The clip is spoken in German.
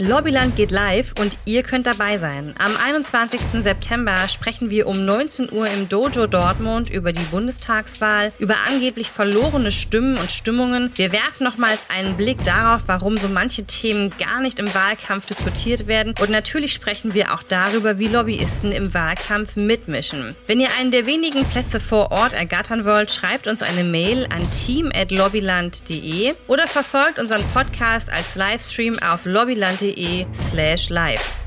Lobbyland geht live und ihr könnt dabei sein. Am 21. September sprechen wir um 19 Uhr im Dojo Dortmund über die Bundestagswahl, über angeblich verlorene Stimmen und Stimmungen. Wir werfen nochmals einen Blick darauf, warum so manche Themen gar nicht im Wahlkampf diskutiert werden. Und natürlich sprechen wir auch darüber, wie Lobbyisten im Wahlkampf mitmischen. Wenn ihr einen der wenigen Plätze vor Ort ergattern wollt, schreibt uns eine Mail an team.lobbyland.de oder verfolgt unseren Podcast als Livestream auf lobbyland.de slash live.